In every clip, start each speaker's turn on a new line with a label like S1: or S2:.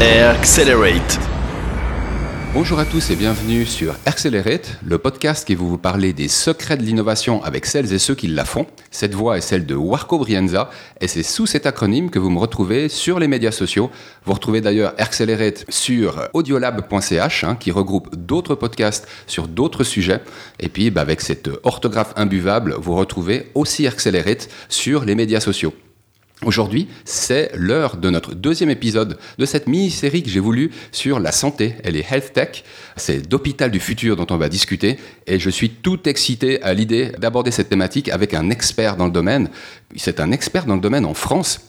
S1: Accelerate.
S2: Bonjour à tous et bienvenue sur Accelerate, le podcast qui va vous parler des secrets de l'innovation avec celles et ceux qui la font. Cette voix est celle de Warco Brienza et c'est sous cet acronyme que vous me retrouvez sur les médias sociaux. Vous retrouvez d'ailleurs Accelerate sur audiolab.ch hein, qui regroupe d'autres podcasts sur d'autres sujets. Et puis bah, avec cette orthographe imbuvable, vous retrouvez aussi Accelerate sur les médias sociaux. Aujourd'hui, c'est l'heure de notre deuxième épisode de cette mini-série que j'ai voulu sur la santé et les health tech. C'est d'hôpital du futur dont on va discuter et je suis tout excité à l'idée d'aborder cette thématique avec un expert dans le domaine. C'est un expert dans le domaine en France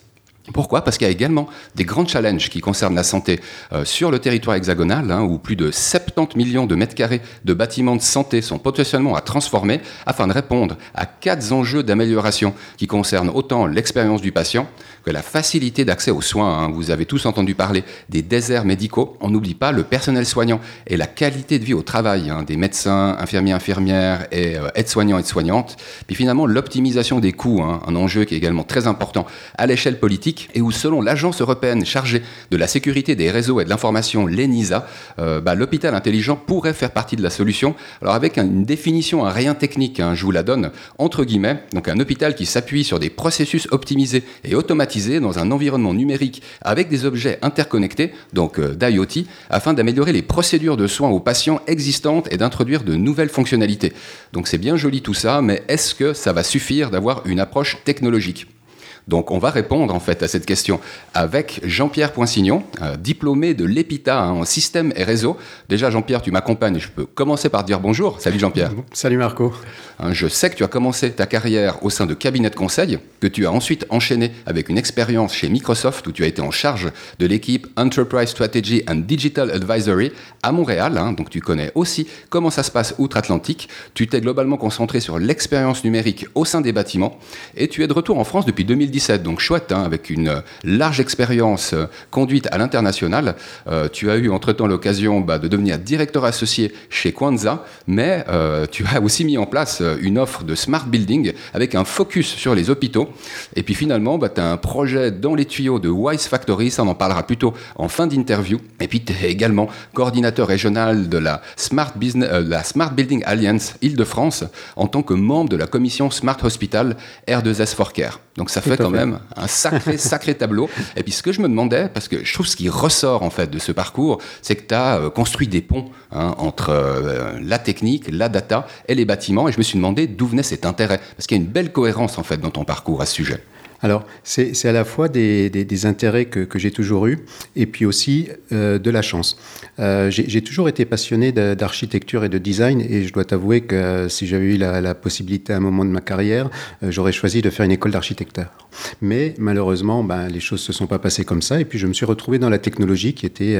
S2: pourquoi? Parce qu'il y a également des grands challenges qui concernent la santé euh, sur le territoire hexagonal, hein, où plus de 70 millions de mètres carrés de bâtiments de santé sont potentiellement à transformer afin de répondre à quatre enjeux d'amélioration qui concernent autant l'expérience du patient que la facilité d'accès aux soins. Hein. Vous avez tous entendu parler des déserts médicaux. On n'oublie pas le personnel soignant et la qualité de vie au travail hein, des médecins, infirmiers, infirmières et euh, aides-soignants, aides-soignantes. Puis finalement, l'optimisation des coûts, un enjeu qui est également très important à l'échelle politique et où, selon l'agence européenne chargée de la sécurité des réseaux et de l'information, l'ENISA, euh, bah, l'hôpital intelligent pourrait faire partie de la solution. Alors avec une définition, un rien technique, hein, je vous la donne entre guillemets, donc un hôpital qui s'appuie sur des processus optimisés et dans un environnement numérique avec des objets interconnectés, donc euh, d'IoT, afin d'améliorer les procédures de soins aux patients existantes et d'introduire de nouvelles fonctionnalités. Donc c'est bien joli tout ça, mais est-ce que ça va suffire d'avoir une approche technologique? Donc on va répondre en fait à cette question avec Jean-Pierre Poinsignon, euh, diplômé de l'EPITA hein, en système et réseau. Déjà Jean-Pierre, tu m'accompagnes, je peux commencer par dire bonjour. Salut Jean-Pierre.
S3: Salut Marco.
S2: Hein, je sais que tu as commencé ta carrière au sein de cabinet de conseil, que tu as ensuite enchaîné avec une expérience chez Microsoft où tu as été en charge de l'équipe Enterprise Strategy and Digital Advisory à Montréal. Hein. donc tu connais aussi comment ça se passe outre-Atlantique. Tu t'es globalement concentré sur l'expérience numérique au sein des bâtiments et tu es de retour en France depuis 2010 donc chouette, hein, avec une euh, large expérience euh, conduite à l'international. Euh, tu as eu entre-temps l'occasion bah, de devenir directeur associé chez Kwanza, mais tu as aussi mis en place une offre de smart building avec un focus sur les hôpitaux. Et puis finalement, bah, tu as un projet dans les tuyaux de Wise Factory, ça on en parlera plutôt en fin d'interview. Et puis tu es également coordinateur régional de la Smart, Business, la Smart Building Alliance Île-de-France en tant que membre de la commission Smart Hospital R2S for Care. Donc ça fait quand même un sacré, sacré tableau. Et puis ce que je me demandais, parce que je trouve ce qui ressort en fait de ce parcours, c'est que tu as euh, construit des ponts hein, entre euh, la technique, la data et les bâtiments. Et je me suis demandé d'où venait cet intérêt. Parce qu'il y a une belle cohérence en fait dans ton parcours à ce sujet.
S3: Alors, c'est à la fois des, intérêts que, j'ai toujours eus et puis aussi euh, de la chance. Euh, j'ai toujours été passionné d'architecture et de design et je dois t'avouer que euh, si j'avais eu la, possibilité à un moment de ma carrière, j'aurais choisi de faire une école d'architecture. Mais malheureusement, ben, les choses ne se sont pas passées comme ça et puis je me suis retrouvé dans la technologie qui était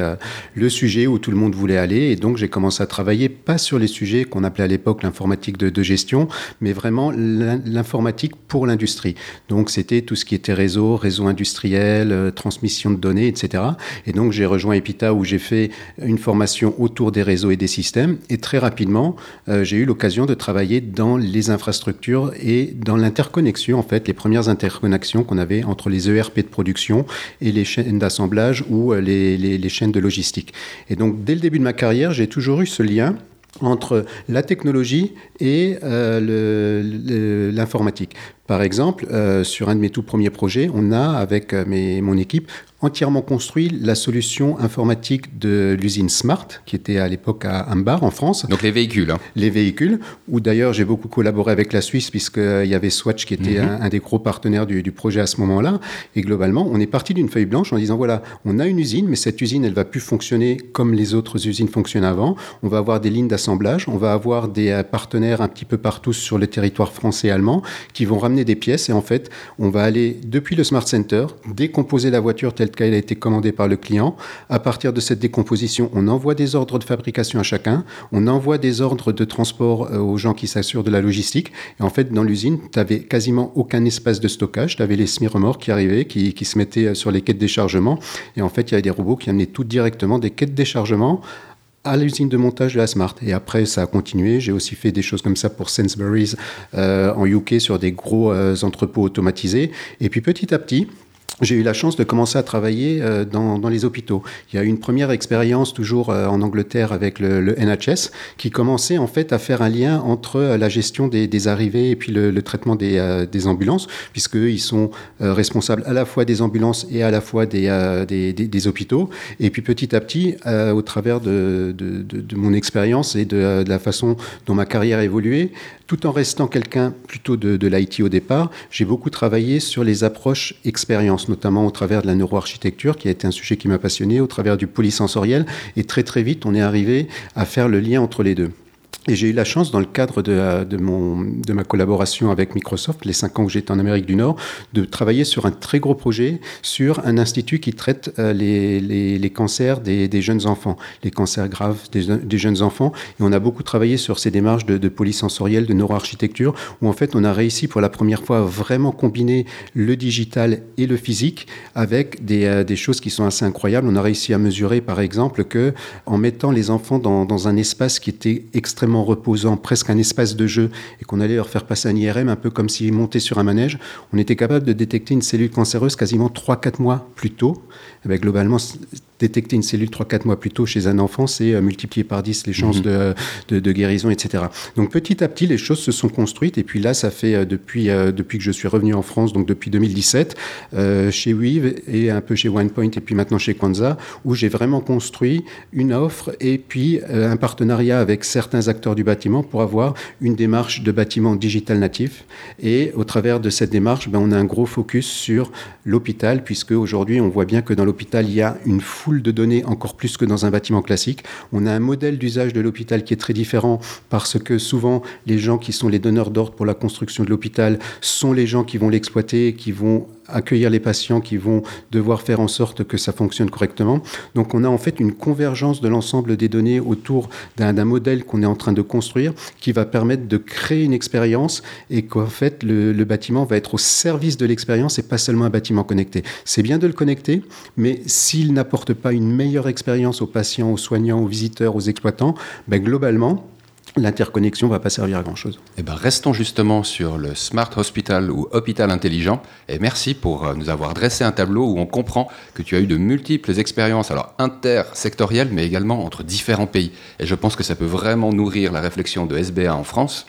S3: le sujet où tout le monde voulait aller et donc j'ai commencé à travailler pas sur les sujets qu'on appelait à l'époque l'informatique de, de gestion, mais vraiment l'informatique pour l'industrie. Donc c'était tout ce qui était réseau, réseau industriel, euh, transmission de données, etc. Et donc j'ai rejoint Epita où j'ai fait une formation autour des réseaux et des systèmes. Et très rapidement, euh, j'ai eu l'occasion de travailler dans les infrastructures et dans l'interconnexion, en fait, les premières interconnexions qu'on avait entre les ERP de production et les chaînes d'assemblage ou euh, les, les chaînes de logistique. Et donc dès le début de ma carrière, j'ai toujours eu ce lien entre la technologie et euh, l'informatique. Par exemple, euh, sur un de mes tout premiers projets, on a, avec euh, mon équipe, entièrement construit la solution informatique de l'usine Smart, qui était à l'époque à Ambar, en France.
S2: Donc les véhicules. Hein.
S3: Les véhicules, où d'ailleurs j'ai beaucoup collaboré avec la Suisse, puisqu'il y avait Swatch qui était mhm. un, des gros partenaires du, projet à ce moment-là. Et globalement, on est parti d'une feuille blanche en disant, voilà, on a une usine, mais cette usine, elle va plus fonctionner comme les autres usines fonctionnent avant. On va avoir des lignes d'assemblage, on va avoir des euh, partenaires un petit peu partout sur le territoire français et allemand qui vont ramener des pièces. Et en fait, on va aller depuis le Smart Center, décomposer la voiture telle qu'elle a été commandée par le client. À partir de cette décomposition, on envoie des ordres de fabrication à chacun, on envoie des ordres de transport euh, aux gens qui s'assurent de la logistique. Et en fait, dans l'usine, tu n'avais quasiment aucun espace de stockage. Tu avais les semi-remorques qui arrivaient, qui, qui se mettaient euh, sur les quais de déchargement. Et en fait, il y avait des robots qui amenaient tout directement des quais de déchargement à l'usine de montage de la Smart. Et après, ça a continué. J'ai aussi fait des choses comme ça pour Sainsbury's euh, en UK sur des gros entrepôts automatisés. Et puis petit à petit, j'ai eu la chance de commencer à travailler euh, dans, les hôpitaux. Il y a eu une première expérience toujours euh, en Angleterre avec le, NHS qui commençait en fait à faire un lien entre euh, la gestion des, arrivées et puis le, traitement des, des ambulances, puisqu'ils sont responsables à la fois des ambulances et à la fois des, hôpitaux. Et puis petit à petit, au travers de, mon expérience et de, la façon dont ma carrière a évolué, tout en restant quelqu'un plutôt de, de l'IT au départ, j'ai beaucoup travaillé sur les approches notamment au travers de la neuroarchitecture, qui a été un sujet qui m'a passionné, au travers du polysensoriel. Et très très vite, on est arrivé à faire le lien entre les deux. Et j'ai eu la chance, dans le cadre de, de, mon, de ma collaboration avec Microsoft, les cinq ans que j'étais en Amérique du Nord, de travailler sur un très gros projet sur un institut qui traite euh, les, les, cancers des, des, jeunes enfants, les cancers graves des, des, jeunes enfants. Et on a beaucoup travaillé sur ces démarches de, de polysensoriel, de neuroarchitecture, où en fait on a réussi pour la première fois à vraiment combiner le digital et le physique avec des, euh, des choses qui sont assez incroyables. On a réussi à mesurer, par exemple, que en mettant les enfants dans, dans un espace qui était extrêmement reposant, presque un espace de jeu, et qu'on allait leur faire passer un IRM, un peu comme s'ils montaient sur un manège, on était capable de détecter une cellule cancéreuse quasiment 3-4 mois plus tôt. Et bien, globalement, détecter une cellule 3-4 mois plus tôt chez un enfant, c'est euh, multiplier par 10 les chances mmh. de, de, de, guérison, etc. Donc petit à petit, les choses se sont construites. Et puis là, ça fait euh, depuis, euh, depuis que je suis revenu en France, donc depuis 2017, euh, chez Weave et un peu chez OnePoint et puis maintenant chez Kwanzaa, où j'ai vraiment construit une offre et puis euh, un partenariat avec certains acteurs du bâtiment pour avoir une démarche de bâtiment digital natif. Et au travers de cette démarche, ben, on a un gros focus sur l'hôpital, puisque aujourd'hui, on voit bien que dans l'hôpital, il y a une foule de données encore plus que dans un bâtiment classique. On a un modèle d'usage de l'hôpital qui est très différent parce que souvent les gens qui sont les donneurs d'ordre pour la construction de l'hôpital sont les gens qui vont l'exploiter, qui vont accueillir les patients qui vont devoir faire en sorte que ça fonctionne correctement. Donc on a en fait une convergence de l'ensemble des données autour d'un modèle qu'on est en train de construire qui va permettre de créer une expérience et qu'en fait le, bâtiment va être au service de l'expérience et pas seulement un bâtiment connecté. C'est bien de le connecter, mais s'il n'apporte pas une meilleure expérience aux patients, aux soignants, aux visiteurs, aux exploitants, ben globalement, l'interconnexion va pas servir à grand chose.
S2: Eh ben, restons justement sur le Smart Hospital ou hôpital intelligent et merci pour euh, nous avoir dressé un tableau où on comprend que tu as eu de multiples expériences, alors intersectorielles, mais également entre différents pays. Et je pense que ça peut vraiment nourrir la réflexion de SBA en France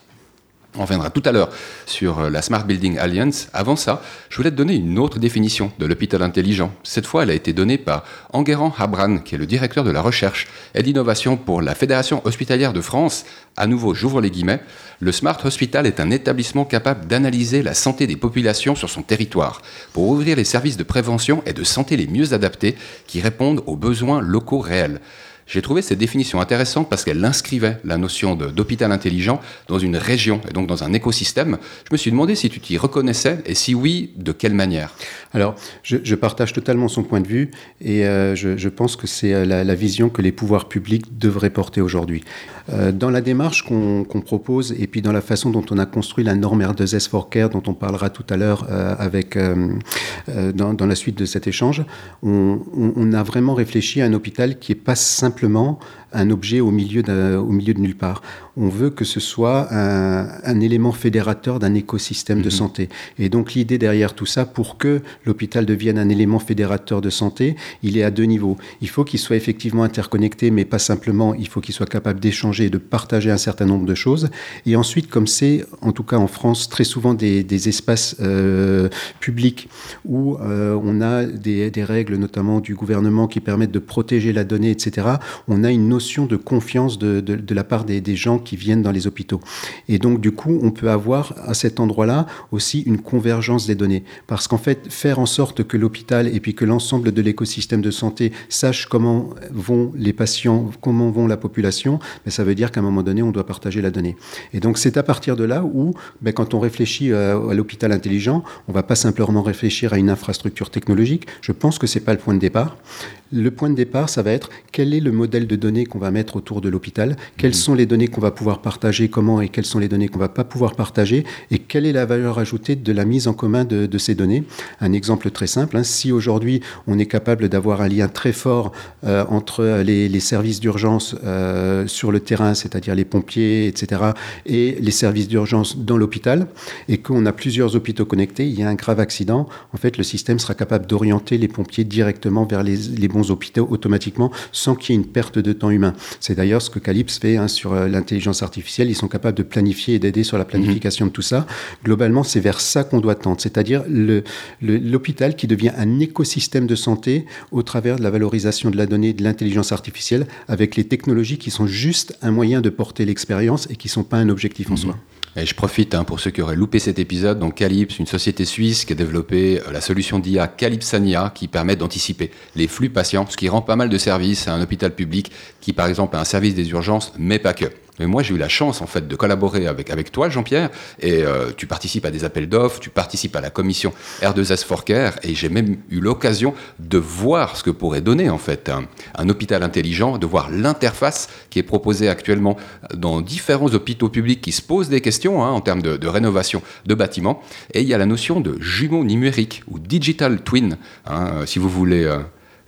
S2: on reviendra tout à l'heure sur euh, la Smart Building Alliance. Avant ça, je voulais te donner une autre définition de l'hôpital intelligent. Cette fois, elle a été donnée par Enguerrand Habran, qui est le directeur de la recherche et d'innovation pour la Fédération hospitalière de France. À nouveau, j'ouvre les guillemets. Le Smart Hospital est un établissement capable d'analyser la santé des populations sur son territoire pour ouvrir les services de prévention et de santé les mieux adaptés qui répondent aux besoins locaux réels. J'ai trouvé cette définition intéressante parce qu'elle inscrivait la notion d'hôpital intelligent dans une région et donc dans un écosystème. Je me suis demandé si tu t'y reconnaissais et si oui, de quelle manière.
S3: Alors, je, partage totalement son point de vue et euh, je, pense que c'est euh, la, vision que les pouvoirs publics devraient porter aujourd'hui. Euh, dans la démarche qu'on qu propose et puis dans la façon dont on a construit la norme R2S for Care, dont on parlera tout à l'heure avec dans, la suite de cet échange, on, a vraiment réfléchi à un hôpital qui est pas simple simplement un objet au milieu, au milieu de nulle part. On veut que ce soit un, un élément fédérateur d'un écosystème mmh. de santé. Et donc l'idée derrière tout ça, pour que l'hôpital devienne un élément fédérateur de santé, il est à deux niveaux. Il faut qu'il soit effectivement interconnecté, mais pas simplement, il faut qu'il soit capable d'échanger et de partager un certain nombre de choses. Et ensuite, comme c'est, en tout cas en France, très souvent des, des espaces euh, publics où euh, on a des, des règles, notamment du gouvernement, qui permettent de protéger la donnée, etc., on a une notion de confiance de, la part des, gens qui viennent dans les hôpitaux. Et donc, du coup, on peut avoir à cet endroit-là aussi une convergence des données. Parce qu'en fait, faire en sorte que l'hôpital et puis que l'ensemble de l'écosystème de santé sache comment vont les patients, comment vont la population, ben, ça veut dire qu'à un moment donné, on doit partager la donnée. Et donc, c'est à partir de là où, ben, quand on réfléchit à, à l'hôpital intelligent, on ne va pas simplement réfléchir à une infrastructure technologique. Je pense que ce n'est pas le point de départ. Le point de départ, ça va être quel est le modèle de données qu'on va mettre autour de l'hôpital, quelles mhm. sont les données qu'on va pouvoir partager, comment et quelles sont les données qu'on va pas pouvoir partager, et quelle est la valeur ajoutée de la mise en commun de, ces données. Un exemple très simple, hein, si aujourd'hui on est capable d'avoir un lien très fort euh, entre les, services d'urgence euh, sur le terrain, c'est-à-dire les pompiers, etc., et les services d'urgence dans l'hôpital, et qu'on a plusieurs hôpitaux connectés, il y a un grave accident, en fait le système sera capable d'orienter les pompiers directement vers les, les bons hôpitaux automatiquement sans qu'il y ait une perte de temps humain. C'est d'ailleurs ce que Calypse fait hein, sur euh, l'intelligence artificielle. Ils sont capables de planifier et d'aider sur la planification de tout ça. Globalement, c'est vers ça qu'on doit tendre, c'est-à-dire l'hôpital qui devient un écosystème de santé au travers de la valorisation de la donnée, de l'intelligence artificielle, avec les technologies qui sont juste un moyen de porter l'expérience et qui ne sont pas un objectif en mhm. soi.
S2: Et je profite hein, pour ceux qui auraient loupé cet épisode. Donc Calypse, une société suisse qui a développé euh, la solution d'IA Calypsania qui permet d'anticiper les flux patients, ce qui rend pas mal de services à un hôpital public qui, par exemple, a un service des urgences, mais pas que. Mais moi, j'ai eu la chance, en fait, de collaborer avec, toi, Jean-Pierre, et euh, tu participes à des appels d'offres, tu participes à la commission R2S for Care, et j'ai même eu l'occasion de voir ce que pourrait donner, en fait, un, hôpital intelligent, de voir l'interface qui est proposée actuellement dans différents hôpitaux publics qui se posent des questions hein, en termes de, rénovation de bâtiments. Et il y a la notion de jumeaux numériques ou digital twin, hein, si vous voulez. Euh,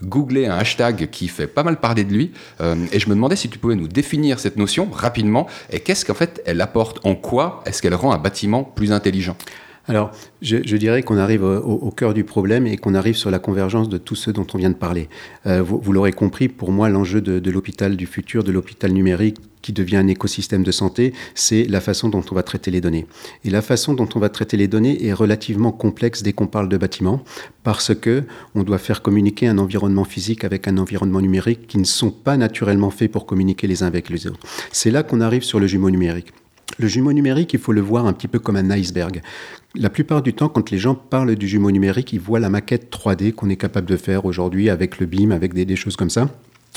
S2: googler un hashtag qui fait pas mal parler de lui. Euh, et je me demandais si tu pouvais nous définir cette notion rapidement et qu'est-ce qu'en fait elle apporte, en quoi est-ce qu'elle rend un bâtiment plus intelligent?
S3: Alors, je, dirais qu'on arrive au, cœur du problème et qu'on arrive sur la convergence de tout ce dont on vient de parler. Euh, vous, l'aurez compris, pour moi, l'enjeu de, l'hôpital du futur, de l'hôpital numérique, qui devient un écosystème de santé, c'est la façon dont on va traiter les données. Et la façon dont on va traiter les données est relativement complexe dès qu'on parle de bâtiments, parce que on doit faire communiquer un environnement physique avec un environnement numérique qui ne sont pas naturellement faits pour communiquer les uns avec les autres. C'est là qu'on arrive sur le jumeau numérique. Le jumeau numérique, il faut le voir un petit peu comme un iceberg. La plupart du temps, quand les gens parlent du jumeau numérique, ils voient la maquette 3D qu'on est capable de faire aujourd'hui avec le BIM, avec des, des choses comme ça.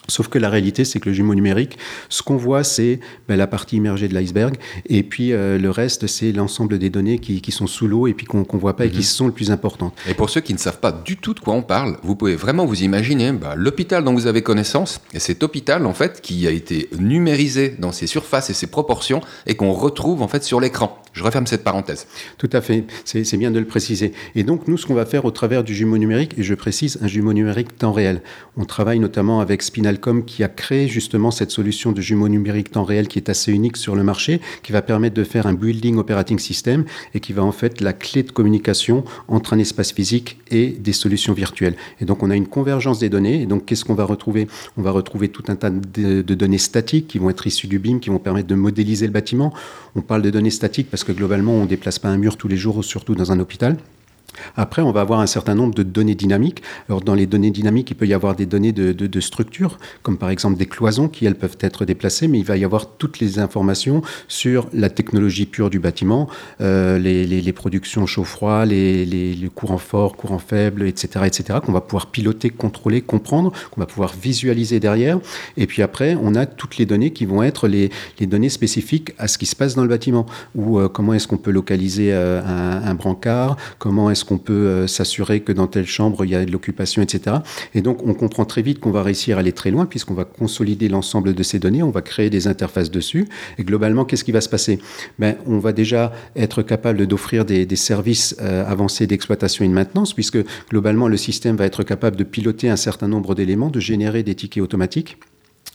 S3: Sauf que la réalité, c'est que le jumeau numérique, ce qu'on voit, c'est ben, la partie immergée de l'iceberg, et puis euh, le reste, c'est l'ensemble des données qui, sont sous l'eau et puis qu'on ne voit pas et qui mhm. sont le plus importantes.
S2: Et pour ceux qui ne savent pas du tout de quoi on parle, vous pouvez vraiment vous imaginer ben, l'hôpital dont vous avez connaissance, et cet hôpital, en fait, qui a été numérisé dans ses surfaces et ses proportions, et qu'on retrouve, en fait, sur l'écran. Je referme cette parenthèse.
S3: Tout à fait, c'est bien de le préciser. Et donc, nous, ce qu'on va faire au travers du jumeau numérique, et je précise, un jumeau numérique temps réel. On travaille notamment avec Qui a créé justement cette solution de jumeau numérique temps réel qui est assez unique sur le marché, qui va permettre de faire un building operating system et qui va en fait la clé de communication entre un espace physique et des solutions virtuelles. Et donc, on a une convergence des données. Et donc, qu'est-ce qu'on va retrouver? On va retrouver tout un tas de, de données statiques qui vont être issues du BIM, qui vont permettre de modéliser le bâtiment. On parle de données statiques parce que globalement, on ne déplace pas un mur tous les jours, surtout dans un hôpital. Après, on va avoir un certain nombre de données dynamiques. Alors, dans les données dynamiques, il peut y avoir des données de, structure, comme par exemple des cloisons qui, elles, peuvent être déplacées, mais il va y avoir toutes les informations sur la technologie pure du bâtiment, euh, les, productions chaud-froid, les, les, courants forts, courants faibles, etc., etc., qu'on va pouvoir piloter, contrôler, comprendre, qu'on va pouvoir visualiser derrière. Et puis après, on a toutes les données qui vont être les, données spécifiques à ce qui se passe dans le bâtiment, ou euh, comment est-ce qu'on peut localiser euh, un, un brancard, comment est-ce qu'on peut euh, s'assurer que dans telle chambre, il y a de l'occupation, etc. Et donc, on comprend très vite qu'on va réussir à aller très loin, puisqu'on va consolider l'ensemble de ces données, on va créer des interfaces dessus. Et globalement, qu'est-ce qui va se passer? Ben, On va déjà être capable d'offrir des, services euh, avancés d'exploitation et de maintenance, puisque globalement, le système va être capable de piloter un certain nombre d'éléments, de générer des tickets automatiques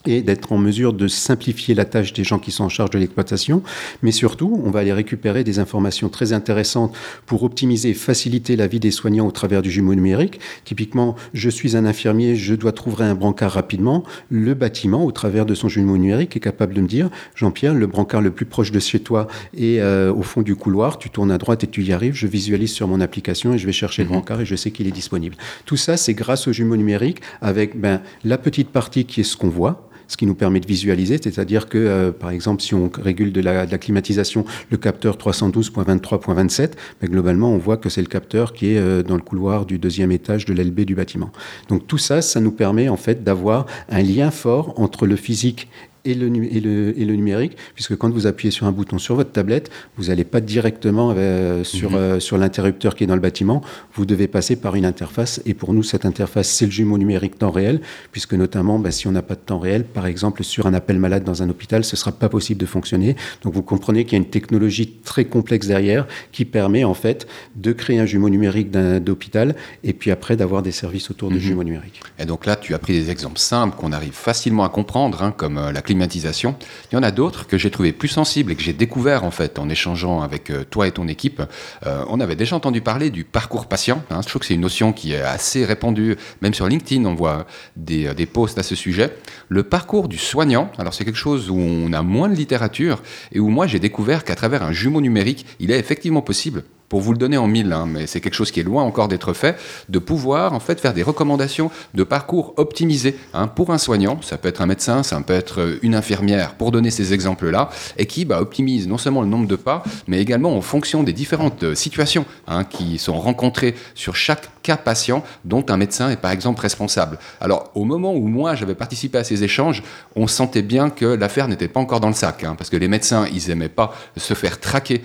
S3: et d'être en mesure de simplifier la tâche des gens qui sont en charge de l'exploitation. Mais surtout, on va aller récupérer des informations très intéressantes pour optimiser et faciliter la vie des soignants au travers du jumeau numérique. Typiquement, je suis un infirmier, je dois trouver un brancard rapidement. Le bâtiment, au travers de son jumeau numérique, est capable de me dire, Jean-Pierre, le brancard le plus proche de chez toi est euh, au fond du couloir, tu tournes à droite et tu y arrives, je visualise sur mon application et je vais chercher le mhm. brancard et je sais qu'il est disponible. Tout ça, c'est grâce au jumeau numérique avec ben, la petite partie qui est ce qu'on voit, ce qui nous permet de visualiser, c'est-à-dire que, euh, par exemple, si on régule de la, climatisation le capteur 312.23.27, ben, globalement, on voit que c'est le capteur qui est euh, dans le couloir du deuxième étage de l'LB du bâtiment. Donc tout ça, ça nous permet en fait d'avoir un lien fort entre le physique et le, et, le, et le, numérique, puisque quand vous appuyez sur un bouton sur votre tablette, vous n'allez pas directement euh, sur, mhm. euh, sur l'interrupteur qui est dans le bâtiment, vous devez passer par une interface, et pour nous, cette interface, c'est le jumeau numérique temps réel, puisque notamment, bah, si on n'a pas de temps réel, par exemple, sur un appel malade dans un hôpital, ce ne sera pas possible de fonctionner. Donc vous comprenez qu'il y a une technologie très complexe derrière qui permet en fait de créer un jumeau numérique d'hôpital, et puis après d'avoir des services autour du mhm. jumeau numérique.
S2: Et donc là, tu as pris des exemples simples qu'on arrive facilement à comprendre, hein, comme euh, la Il y en a d'autres que j'ai trouvé plus sensibles et que j'ai découvert en fait en échangeant avec euh, toi et ton équipe. Euh, on avait déjà entendu parler du parcours patient. Hein. Je trouve que c'est une notion qui est assez répandue, même sur LinkedIn, on voit des, des posts à ce sujet. Le parcours du soignant, alors c'est quelque chose où on a moins de littérature et où moi j'ai découvert qu'à travers un jumeau numérique, il est effectivement possible pour vous le donner en mille, hein, mais c'est quelque chose qui est loin encore d'être fait, de pouvoir en fait faire des recommandations de parcours optimisés hein, pour un soignant, ça peut être un médecin, ça peut être une infirmière, pour donner ces exemples-là, et qui bah, optimise non seulement le nombre de pas, mais également en fonction des différentes euh, situations hein, qui sont rencontrées sur chaque cas patient dont un médecin est par exemple responsable. Alors au moment où moi j'avais participé à ces échanges, on sentait bien que l'affaire n'était pas encore dans le sac, parce que les médecins, ils aimaient pas se faire traquer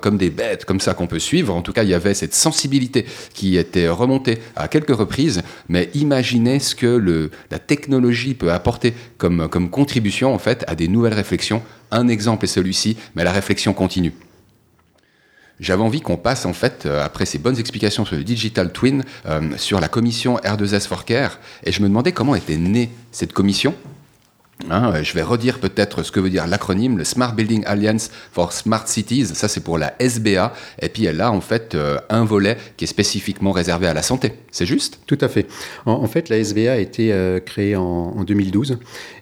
S2: comme des bêtes, comme ça qu'on peut suivre. En tout cas, il y avait cette sensibilité qui était remontée à quelques reprises. Mais imaginez ce que le, la technologie peut apporter comme, comme contribution en fait à des nouvelles réflexions. Un exemple est celui-ci, mais la réflexion continue. J'avais envie qu'on passe, en fait, euh, après ces bonnes explications sur le Digital Twin, euh, sur la commission R2S for Care. Et je me demandais comment était née cette commission. Hein, euh, je vais redire peut-être ce que veut dire l'acronyme, le Smart Building Alliance for Smart Cities. Ça, c'est pour la SBA. Et puis, elle a en fait euh, un volet qui est spécifiquement réservé à la santé. C'est juste?
S3: Tout à fait. En, fait, la SBA a été euh, créée en, 2012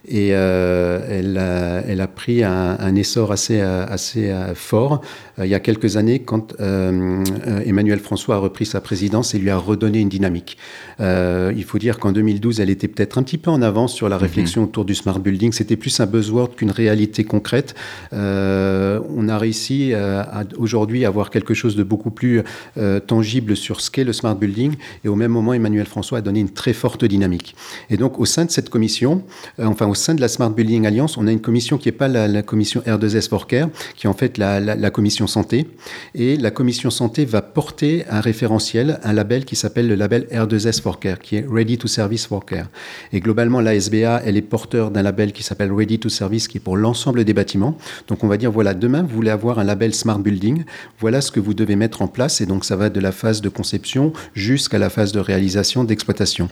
S3: et elle, a, elle, a, pris un, essor assez, assez fort il y a quelques années quand Emmanuel François a repris sa présidence et lui a redonné une dynamique. il faut dire qu'en 2012, elle était peut-être un petit peu en avance sur la mhm. réflexion autour du Smart c'était plus un buzzword qu'une réalité concrète. Euh, on a réussi euh, aujourd'hui à avoir quelque chose de beaucoup plus euh, tangible sur ce qu'est le smart building. Et au même moment, Emmanuel François a donné une très forte dynamique. Et donc, au sein de cette commission, enfin au sein de la Smart Building Alliance, on a une commission qui n'est pas la, commission R2S for Care, qui est en fait la, la, commission santé. Et la commission santé va porter un référentiel, un label qui s'appelle le label R2S for Care, qui est Ready to Service for Care. Et globalement, la SBA, elle est porteur d'un label qui s'appelle Ready to Service, qui est pour l'ensemble des bâtiments. Donc on va dire, voilà, demain, vous voulez avoir un label Smart Building, voilà ce que vous devez mettre en place. Et donc ça va de la phase de conception jusqu'à la phase de réalisation, d'exploitation.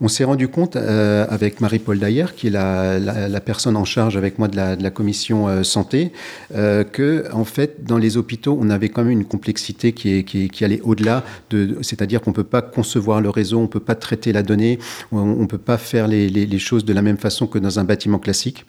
S3: On s'est rendu compte euh, avec Marie-Paul Dayer, qui est la, personne en charge avec moi de la, commission euh, santé, euh, que en fait dans les hôpitaux on avait quand même une complexité qui, est, qui, allait au-delà de, c'est-à-dire qu'on peut pas concevoir le réseau, on peut pas traiter la donnée, on, on peut pas faire les choses de la même façon que dans un bâtiment classique.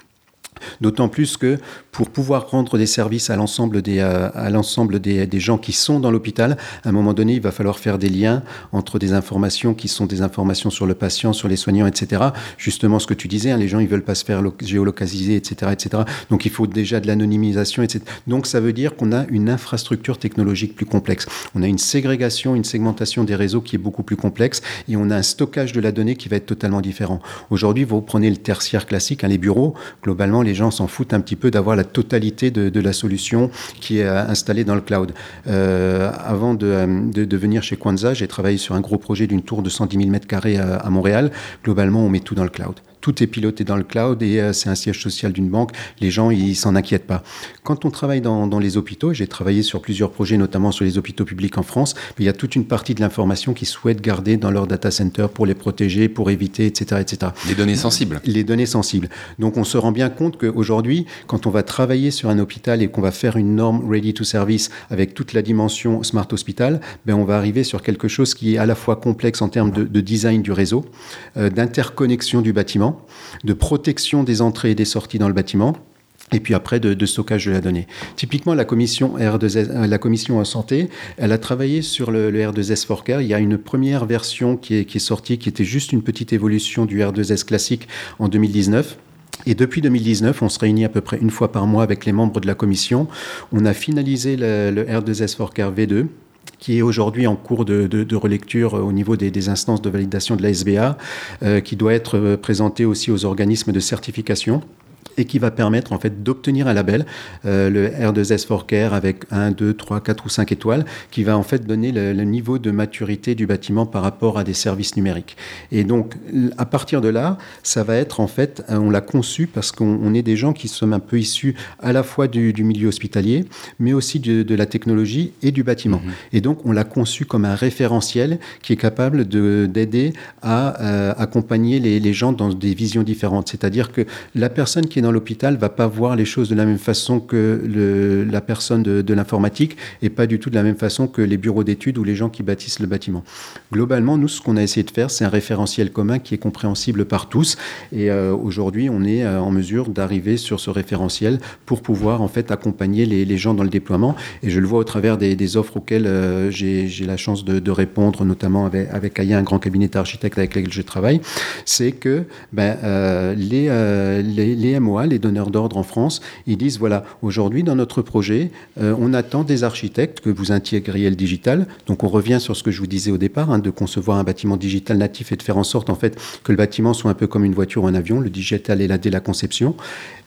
S3: D'autant plus que pour pouvoir rendre des services à l'ensemble des, euh, à l'ensemble des, des, gens qui sont dans l'hôpital, à un moment donné, il va falloir faire des liens entre des informations qui sont des informations sur le patient, sur les soignants, etc. Justement, ce que tu disais, hein, les gens, ils veulent pas se faire géolocaliser, etc., etc. Donc, il faut déjà de l'anonymisation, etc. Donc, ça veut dire qu'on a une infrastructure technologique plus complexe. On a une ségrégation, une segmentation des réseaux qui est beaucoup plus complexe et on a un stockage de la donnée qui va être totalement différent. Aujourd'hui, vous prenez le tertiaire classique, hein, les bureaux, globalement, les gens s'en foutent un petit peu d'avoir la totalité de, la solution qui est euh, installée dans le cloud. Euh, avant de, de, venir chez Kwanzaa, j'ai travaillé sur un gros projet d'une tour de 110 000 m2 à, à Montréal. Globalement, on met tout dans le cloud tout est piloté dans le cloud et euh, c'est un siège social d'une banque. Les gens, ils s'en inquiètent pas. Quand on travaille dans, dans les hôpitaux, j'ai travaillé sur plusieurs projets, notamment sur les hôpitaux publics en France, il y a toute une partie de l'information qu'ils souhaitent garder dans leur data center pour les protéger, pour éviter, etc., etc.
S2: Les données sensibles.
S3: Les données sensibles. Donc on se rend bien compte qu'aujourd'hui, quand on va travailler sur un hôpital et qu'on va faire une norme ready to service avec toute la dimension smart hospital, ben on va arriver sur quelque chose qui est à la fois complexe en termes de, de design du réseau, euh, d'interconnexion du bâtiment, de protection des entrées et des sorties dans le bâtiment, et puis après de, stockage de la donnée. Typiquement, la commission R2S, euh, la commission santé, elle a travaillé sur le, R2S for Care. Il y a une première version qui est, qui est sortie, qui était juste une petite évolution du R2S classique en 2019. Et depuis 2019, on se réunit à peu près une fois par mois avec les membres de la commission. On a finalisé le, R2S for Care V2 qui est aujourd'hui en cours de, relecture au niveau des, des, instances de validation de la SBA, euh, qui doit être euh, présenté aussi aux organismes de certification. Et qui va permettre en fait d'obtenir un label, euh, le R2S for Care avec 1, 2, 3, 4 ou 5 étoiles, qui va en fait donner le, niveau de maturité du bâtiment par rapport à des services numériques. Et donc à partir de là, ça va être en fait, euh, on l'a conçu parce qu'on est des gens qui sommes un peu issus à la fois du, milieu hospitalier, mais aussi de, la technologie et du bâtiment. Mhm. Et donc on l'a conçu comme un référentiel qui est capable d'aider à euh, accompagner les, les gens dans des visions différentes. C'est-à-dire que la personne qui dans l'hôpital va pas voir les choses de la même façon que la personne de, l'informatique et pas du tout de la même façon que les bureaux d'études ou les gens qui bâtissent le bâtiment. Globalement, nous, ce qu'on a essayé de faire, c'est un référentiel commun qui est compréhensible par tous. Et euh, aujourd'hui, on est euh, en mesure d'arriver sur ce référentiel pour pouvoir en fait accompagner les, gens dans le déploiement. Et je le vois au travers des, offres auxquelles euh, j'ai la chance de, de, répondre, notamment avec, avec Aya, un grand cabinet d'architectes avec lequel je travaille, c'est que ben, les, les, les Les donneurs d'ordre en France, ils disent voilà, aujourd'hui dans notre projet, euh, on attend des architectes que vous intégriez le digital. Donc on revient sur ce que je vous disais au départ, hein, de concevoir un bâtiment digital natif et de faire en sorte en fait que le bâtiment soit un peu comme une voiture ou un avion. Le digital est là dès la conception,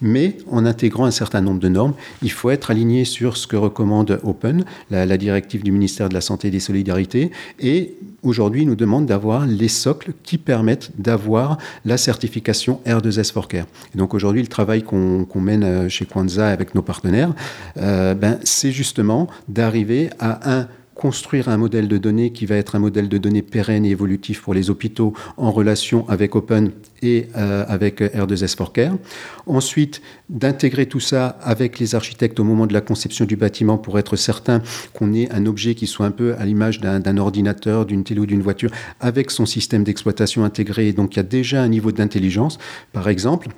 S3: mais en intégrant un certain nombre de normes, il faut être aligné sur ce que recommande Open, la, directive du ministère de la Santé et des Solidarités, et aujourd'hui nous demande d'avoir les socles qui permettent d'avoir la certification R2S for Care. Donc aujourd'hui, le travail qu'on mène euh, chez Kwanza avec nos partenaires, euh, ben, c'est justement d'arriver à un construire un modèle de données qui va être un modèle de données pérenne et évolutif pour les hôpitaux en relation avec Open et euh, avec R2S for Care. Ensuite, d'intégrer tout ça avec les architectes au moment de la conception du bâtiment pour être certain qu'on ait un objet qui soit un peu à l'image d'un ordinateur, d'une télé ou d'une voiture, avec son système d'exploitation intégré. Donc il y a déjà un niveau d'intelligence. Par exemple,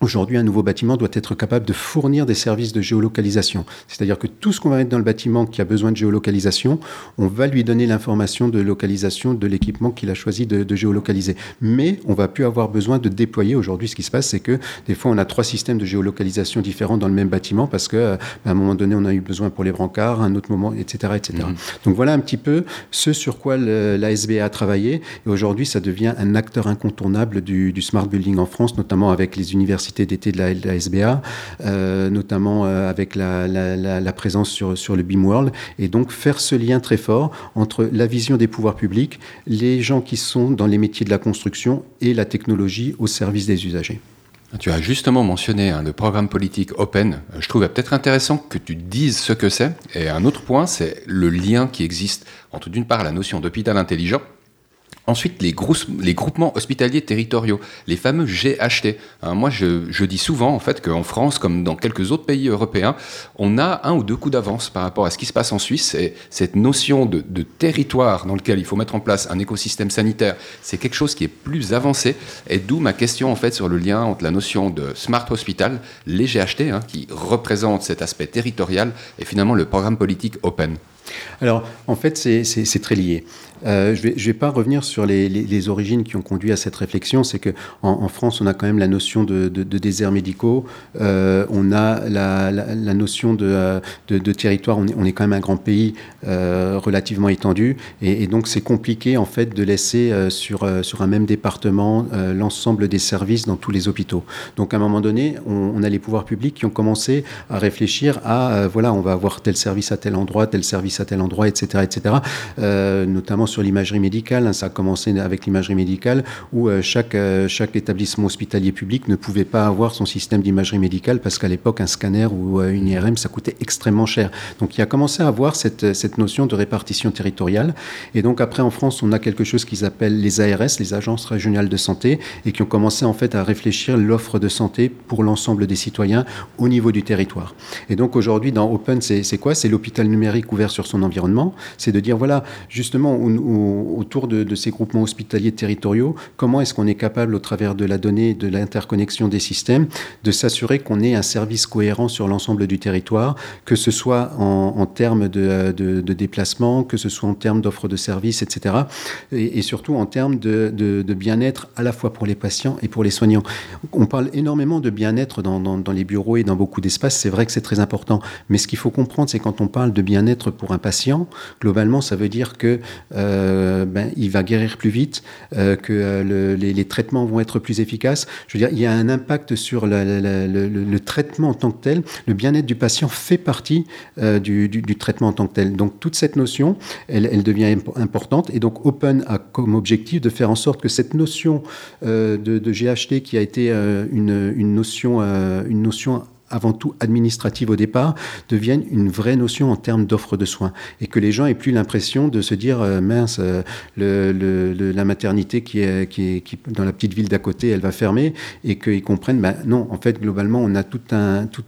S3: Aujourd'hui, un nouveau bâtiment doit être capable de fournir des services de géolocalisation. C'est-à-dire que tout ce qu'on va mettre dans le bâtiment qui a besoin de géolocalisation, on va lui donner l'information de localisation de l'équipement qu'il a choisi de, géolocaliser. Mais on va plus avoir besoin de déployer. Aujourd'hui, ce qui se passe, c'est que des fois, on a trois systèmes de géolocalisation différents dans le même bâtiment parce qu'à un moment donné, on a eu besoin pour les brancards, à un autre moment, etc. etc. Mmh. Donc voilà un petit peu ce sur quoi la SBA a travaillé. Et aujourd'hui, ça devient un acteur incontournable du, du smart building en France, notamment avec les universités d'été de la, SBA, euh, notamment euh, avec la, présence sur, sur le Beamworld, et donc faire ce lien très fort entre la vision des pouvoirs publics, les gens qui sont dans les métiers de la construction et la technologie au service des usagers.
S2: Tu as justement mentionné hein, le programme politique Open. Je trouvais peut-être intéressant que tu dises ce que c'est. Et un autre point, c'est le lien qui existe entre d'une part la notion d'hôpital intelligent Ensuite, les, groupements hospitaliers territoriaux, les fameux GHT. Hein, moi, je, dis souvent, en fait, qu'en France, comme dans quelques autres pays européens, on a un ou deux coups d'avance par rapport à ce qui se passe en Suisse. Et cette notion de, territoire dans lequel il faut mettre en place un écosystème sanitaire, c'est quelque chose qui est plus avancé. Et d'où ma question, en fait, sur le lien entre la notion de Smart Hospital, les GHT, hein, qui représentent cet aspect territorial, et finalement le programme politique Open.
S3: Alors, en fait, c'est très lié. Euh, je ne vais, pas revenir sur les, origines qui ont conduit à cette réflexion. C'est qu'en en, France, on a quand même la notion de, déserts médicaux, euh, on a la, notion de, territoire. On est, quand même un grand pays euh, relativement étendu, et, donc c'est compliqué en fait de laisser sur, un même département l'ensemble des services dans tous les hôpitaux. Donc à un moment donné, on, a les pouvoirs publics qui ont commencé à réfléchir à voilà, on va avoir tel service à tel endroit, tel service à tel endroit, etc., etc. notamment sur l'imagerie médicale. Hein. ça a commencé avec l'imagerie médicale où euh, chaque, euh, chaque établissement hospitalier public ne pouvait pas avoir son système d'imagerie médicale parce qu'à l'époque, un scanner ou euh, une IRM, ça coûtait extrêmement cher. Donc il a commencé à avoir cette, cette notion de répartition territoriale. Et donc après, en France, on a quelque chose qu'ils appellent les ARS, les agences régionales de santé, et qui ont commencé en fait à réfléchir l'offre de santé pour l'ensemble des citoyens au niveau du territoire. Et donc aujourd'hui, dans Open, c'est quoi? C'est l'hôpital numérique ouvert sur son environnement. C'est de dire, voilà, justement, on, autour de, ces groupements hospitaliers territoriaux, comment est-ce qu'on est capable, au travers de la donnée, de l'interconnexion des systèmes, de s'assurer qu'on ait un service cohérent sur l'ensemble du territoire, que ce soit en, termes de, déplacement, que ce soit en termes d'offres de services, etc. Et, surtout en termes de, bien-être à la fois pour les patients et pour les soignants. On parle énormément de bien-être dans, les bureaux et dans beaucoup d'espaces. C'est vrai que c'est très important. Mais ce qu'il faut comprendre, c'est quand on parle de bien-être pour un patient, globalement, ça veut dire que euh, ben, il va guérir plus vite, euh, que euh, les, traitements vont être plus efficaces. Je veux dire, il y a un impact sur le, traitement en tant que tel. Le bien-être du patient fait partie du, traitement en tant que tel. Donc toute cette notion, elle, devient importante. Et donc Open a comme objectif de faire en sorte que cette notion de, GHT, qui a été une, une notion, une notion avant tout administrative au départ, devienne une vraie notion en termes d'offre de soins. Et que les gens aient plus l'impression de se dire, euh, mince, euh, le, la maternité qui est, qui est qui, dans la petite ville d'à côté, elle va fermer, et qu'ils comprennent, ben, non, en fait, globalement, on a tout un, tout,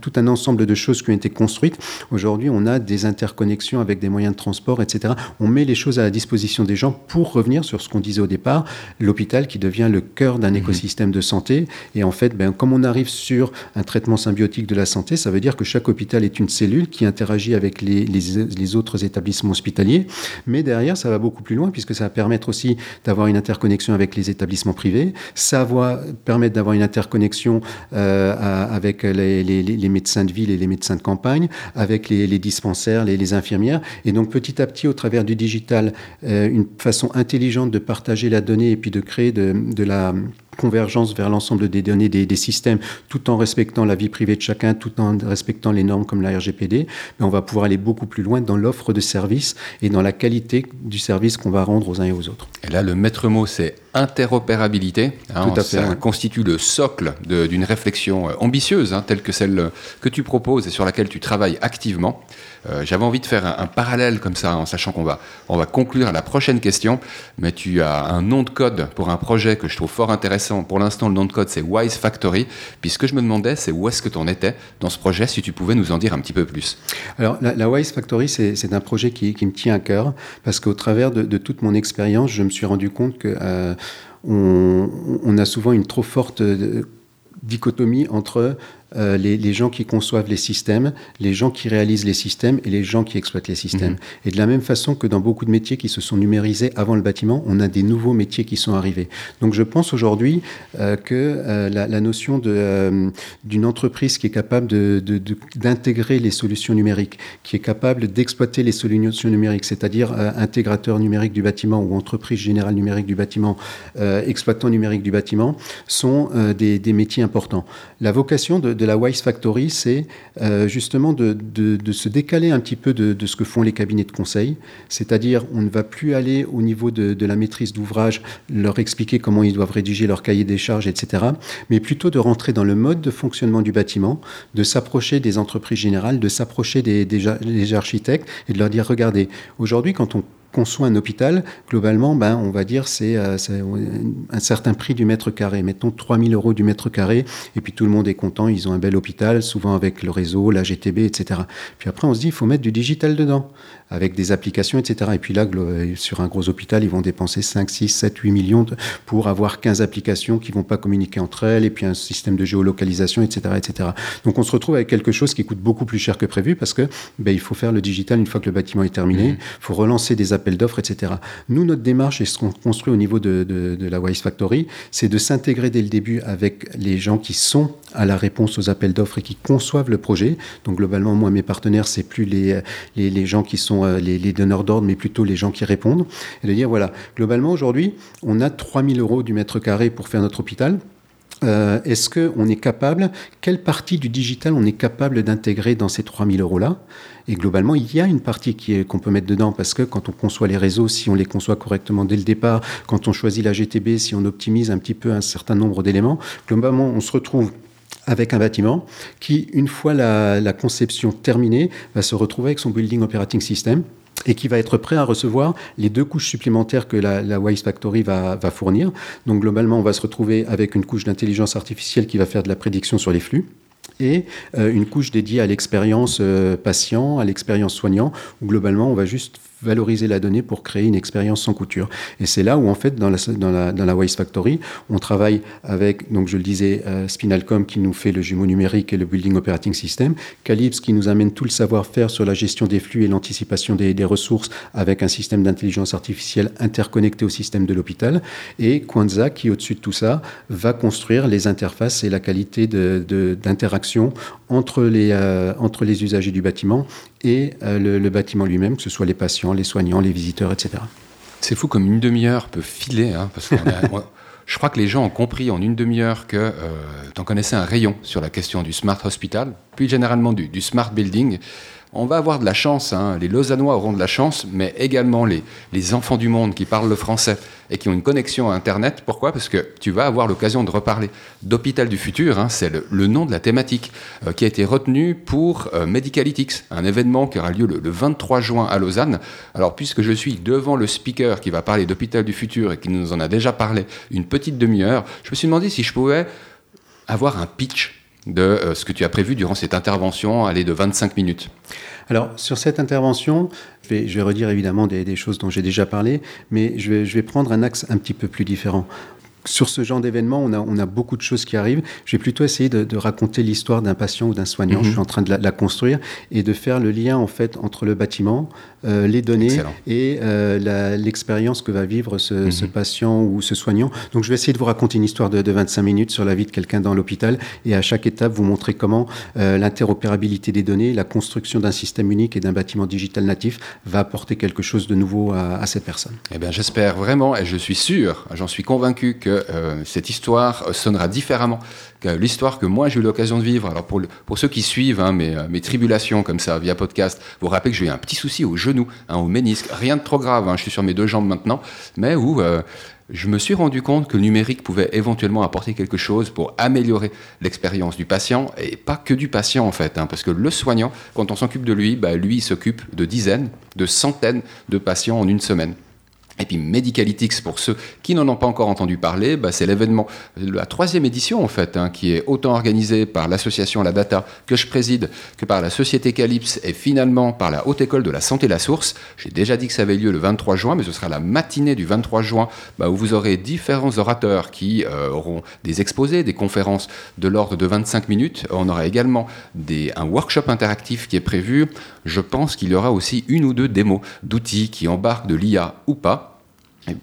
S3: tout un ensemble de choses qui ont été construites. Aujourd'hui, on a des interconnexions avec des moyens de transport, etc. On met les choses à la disposition des gens pour revenir sur ce qu'on disait au départ, l'hôpital qui devient le cœur d'un mmh. écosystème de santé. Et en fait, ben, comme on arrive sur un traitement symbiotique de la santé, ça veut dire que chaque hôpital est une cellule qui interagit avec les, autres établissements hospitaliers. Mais derrière, ça va beaucoup plus loin puisque ça va permettre aussi d'avoir une interconnexion avec les établissements privés. Ça va permettre d'avoir une interconnexion euh, avec les, médecins de ville et les médecins de campagne, avec les, dispensaires, les, infirmières. Et donc petit à petit, au travers du digital, euh, une façon intelligente de partager la donnée et puis de créer de la convergence vers l'ensemble des données des, systèmes, tout en respectant la vie privée de chacun, tout en respectant les normes comme la RGPD, mais on va pouvoir aller beaucoup plus loin dans l'offre de services et dans la qualité du service qu'on va rendre aux uns et aux autres.
S2: Et là, le maître mot, c'est interopérabilité.
S3: Hein, Tout à fait,
S2: ça constitue le socle d'une réflexion euh, ambitieuse, hein, telle que celle que tu proposes et sur laquelle tu travailles activement. Euh, j'avais envie de faire un, parallèle comme ça, en sachant qu'on va, on va conclure à la prochaine question, mais tu as un nom de code pour un projet que je trouve fort intéressant. Pour l'instant, le nom de code, c'est Wise Factory. Puis ce que je me demandais, c'est où est-ce que tu en étais dans ce projet, si tu pouvais nous en dire un petit peu plus.
S3: Alors, la, Wise Factory, c'est un projet qui, me tient à cœur, parce qu'au travers de, toute mon expérience, je me suis rendu compte que... Euh, a souvent une trop forte euh, dichotomie entre euh, les, gens qui conçoivent les systèmes, les gens qui réalisent les systèmes et les gens qui exploitent les systèmes. Mhm. Et de la même façon que dans beaucoup de métiers qui se sont numérisés avant le bâtiment, on a des nouveaux métiers qui sont arrivés. Donc je pense aujourd'hui euh, que euh, la, notion d'une entreprise qui est capable d'intégrer les solutions numériques, qui est capable d'exploiter les solutions numériques, c'est-à-dire intégrateur numérique du bâtiment ou entreprise générale numérique du bâtiment, exploitant numérique du bâtiment, sont des, métiers importants. La vocation de la Wise Factory, c'est euh, justement de, se décaler un petit peu de, ce que font les cabinets de conseil. C'est-à-dire, on ne va plus aller au niveau de, la maîtrise d'ouvrage, leur expliquer comment ils doivent rédiger leur cahier des charges, etc. Mais plutôt de rentrer dans le mode de fonctionnement du bâtiment, de s'approcher des entreprises générales, de s'approcher des, des architectes et de leur dire, regardez, aujourd'hui, quand on conçoit un hôpital, globalement, ben, on va dire c'est euh, un certain prix du mètre carré. Mettons 3000 euros du mètre carré, et puis tout le monde est content, ils ont un bel hôpital, souvent avec le réseau, la GTB, etc. Puis après, on se dit, il faut mettre du digital dedans avec des applications, etc. Et puis là, sur un gros hôpital, ils vont dépenser 5, 6, 7, 8 millions pour avoir 15 applications qui vont pas communiquer entre elles, et puis un système de géolocalisation, etc., etc. Donc on se retrouve avec quelque chose qui coûte beaucoup plus cher que prévu parce que ben, il faut faire le digital une fois que le bâtiment est terminé, il mmh. faut relancer des appels d'offres, etc. Nous, notre démarche et ce qu'on construit au niveau de, la Wise Factory, c'est de s'intégrer dès le début avec les gens qui sont à la réponse aux appels d'offres et qui conçoivent le projet. Donc globalement, moi, mes partenaires, c'est plus les, les, les, gens qui sont euh, les, les donneurs d'ordre, mais plutôt les gens qui répondent. Et de dire, voilà, globalement, aujourd'hui, on a 3000 euros du mètre carré pour faire notre hôpital. Euh, Est-ce qu'on est capable, quelle partie du digital on est capable d'intégrer dans ces 3000 euros-là? Et globalement, il y a une partie qu'on peut mettre dedans parce que quand on conçoit les réseaux, si on les conçoit correctement dès le départ, quand on choisit la GTB, si on optimise un petit peu un certain nombre d'éléments, globalement, on se retrouve avec un bâtiment qui, une fois la, conception terminée, va se retrouver avec son Building Operating System et qui va être prêt à recevoir les deux couches supplémentaires que la, la Wise Factory va, fournir. Donc globalement, on va se retrouver avec une couche d'intelligence artificielle qui va faire de la prédiction sur les flux et euh, une couche dédiée à l'expérience euh, patient, à l'expérience soignant, où globalement on va juste valoriser la donnée pour créer une expérience sans couture. Et c'est là où, en fait, dans la, dans la, dans la Wise Factory, on travaille avec, donc je le disais, euh, Spinalcom qui nous fait le jumeau numérique et le Building Operating System, Calypso qui nous amène tout le savoir-faire sur la gestion des flux et l'anticipation des, des, ressources avec un système d'intelligence artificielle interconnecté au système de l'hôpital, et Quanza qui, au-dessus de tout ça, va construire les interfaces et la qualité d'interaction entre les, entre les usagers du bâtiment et le, bâtiment lui-même, que ce soit les patients, les soignants, les visiteurs, etc.
S2: C'est fou comme une demi-heure peut filer, hein, parce je crois que les gens ont compris en une demi-heure que tu en connaissais un rayon sur la question du smart hospital, puis généralement du, du smart building on va avoir de la chance, hein. les Lausannois auront de la chance, mais également les, les, enfants du monde qui parlent le français et qui ont une connexion à Internet. Pourquoi? Parce que tu vas avoir l'occasion de reparler d'Hôpital du Futur, hein. c'est le, nom de la thématique euh, qui a été retenu pour euh, un événement qui aura lieu le, 23 juin à Lausanne. Alors puisque je suis devant le speaker qui va parler d'Hôpital du Futur et qui nous en a déjà parlé une petite demi-heure, je me suis demandé si je pouvais avoir un pitch de euh, ce que tu as prévu durant cette intervention, aller de 25 minutes.
S3: Alors, sur cette intervention, je vais, je vais redire évidemment des, des choses dont j'ai déjà parlé, mais je vais, je vais prendre un axe un petit peu plus différent sur ce genre d'événement, on a, on a, beaucoup de choses qui arrivent. Je vais plutôt essayer de, de raconter l'histoire d'un patient ou d'un soignant. Mhm. Je suis en train de la, la, construire et de faire le lien en fait entre le bâtiment, euh, les données et euh, l'expérience que va vivre ce, mhm. ce, patient ou ce soignant. Donc, je vais essayer de vous raconter une histoire de, de 25 minutes sur la vie de quelqu'un dans l'hôpital et à chaque étape vous montrer comment euh, l'interopérabilité des données, la construction d'un système unique et d'un bâtiment digital natif va apporter quelque chose de nouveau à, à cette personne.
S2: Eh bien, j'espère vraiment et je suis sûr, j'en suis convaincu que cette histoire sonnera différemment l'histoire que moi j'ai eu l'occasion de vivre. Alors pour, pour ceux qui suivent hein, mes, mes, tribulations comme ça via podcast, vous rappelez que j'ai eu un petit souci au genou, hein, au ménisque, rien de trop grave, hein, je suis sur mes deux jambes maintenant, mais où euh, je me suis rendu compte que le numérique pouvait éventuellement apporter quelque chose pour améliorer l'expérience du patient, et pas que du patient en fait, parce que le soignant, quand on s'occupe de lui, bah, lui s'occupe de dizaines, de centaines de patients en une semaine. Et puis Medicalytics, pour ceux qui n'en ont pas encore entendu parler, bah, c'est l'événement, la troisième édition en fait, hein, qui est autant organisée par l'association La Data que je préside, que par la société Calypse et finalement par la Haute École de la Santé La Source. J'ai déjà dit que ça avait lieu le 23 juin, mais ce sera la matinée du 23 juin bah, où vous aurez différents orateurs qui euh, auront des exposés, des conférences de l'ordre de 25 minutes. On aura également un workshop interactif qui est prévu. Je pense qu'il y aura aussi une ou deux démos d'outils qui embarquent de l'IA ou pas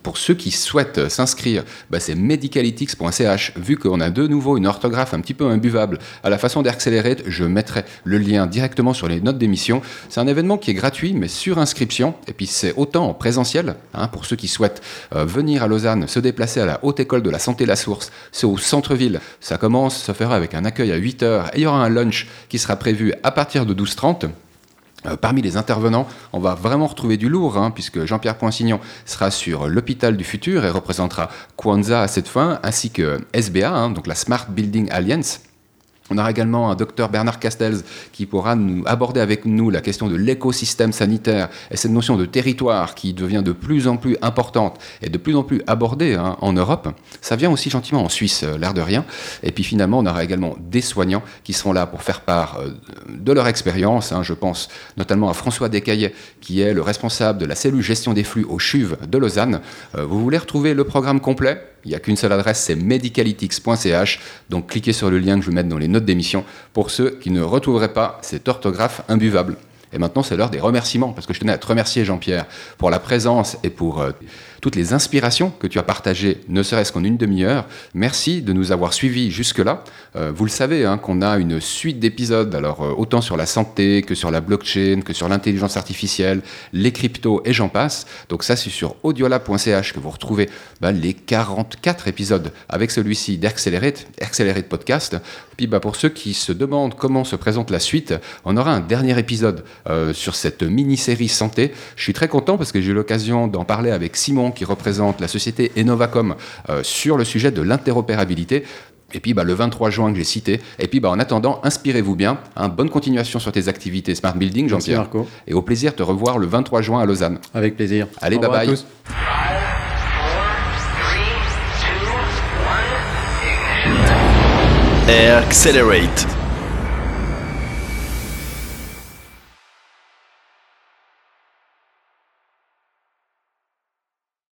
S2: pour ceux qui souhaitent s'inscrire, bah c'est medicalytics.ch. Vu qu'on a de nouveau une orthographe un petit peu imbuvable à la façon d'Accelerate, je mettrai le lien directement sur les notes d'émission. C'est un événement qui est gratuit, mais sur inscription. Et puis c'est autant en présentiel, hein, pour ceux qui souhaitent euh, venir à Lausanne, se déplacer à la Haute École de la Santé La Source. C'est au centre-ville. Ça commence, ça fera avec un accueil à 8 heures. Et il y aura un lunch qui sera prévu à partir de 12h30. Euh, parmi les intervenants, on va vraiment retrouver du lourd, hein, puisque Jean-Pierre Poinsignon sera sur l'hôpital du futur et représentera Kwanzaa à cette fin, ainsi que SBA, hein, donc la Smart Building Alliance, on aura également un docteur Bernard Castells qui pourra nous aborder avec nous la question de l'écosystème sanitaire et cette notion de territoire qui devient de plus en plus importante et de plus en plus abordée hein, en Europe. Ça vient aussi gentiment en Suisse, euh, l'air de rien. Et puis finalement, on aura également des soignants qui seront là pour faire part euh, de leur expérience. Hein. Je pense notamment à François Descaillet, qui est le responsable de la cellule gestion des flux au CHUV de Lausanne. Euh, vous voulez retrouver le programme complet? Il n'y a qu'une seule adresse, c'est medicalytics.ch. Donc cliquez sur le lien que je vais mettre dans les notes d'émission pour ceux qui ne retrouveraient pas cette orthographe imbuvable. Et maintenant, c'est l'heure des remerciements, parce que je tenais à te remercier, Jean-Pierre, pour la présence et pour euh, toutes les inspirations que tu as partagées, ne serait-ce qu'en une demi-heure. Merci de nous avoir suivis jusque-là. Euh, vous le savez, hein, qu'on a une suite d'épisodes, alors euh, autant sur la santé que sur la blockchain, que sur l'intelligence artificielle, les cryptos et j'en passe. Donc ça, c'est sur audiola.ch que vous retrouvez bah, les 44 épisodes avec celui-ci d'Accelerate, Accelerate Podcast. Puis bah, pour ceux qui se demandent comment se présente la suite, on aura un dernier épisode euh, sur cette mini-série santé. Je suis très content parce que j'ai eu l'occasion d'en parler avec Simon qui représente la société Enovacom euh, sur le sujet de l'interopérabilité. Et puis bah, le 23 juin que j'ai cité. Et puis bah, en attendant, inspirez-vous bien. Hein, bonne continuation sur tes activités Smart Building, Jean-Pierre. Et au plaisir de te revoir le 23 juin à Lausanne.
S3: Avec plaisir.
S2: Allez, bye bye. À tous.
S1: Accelerate,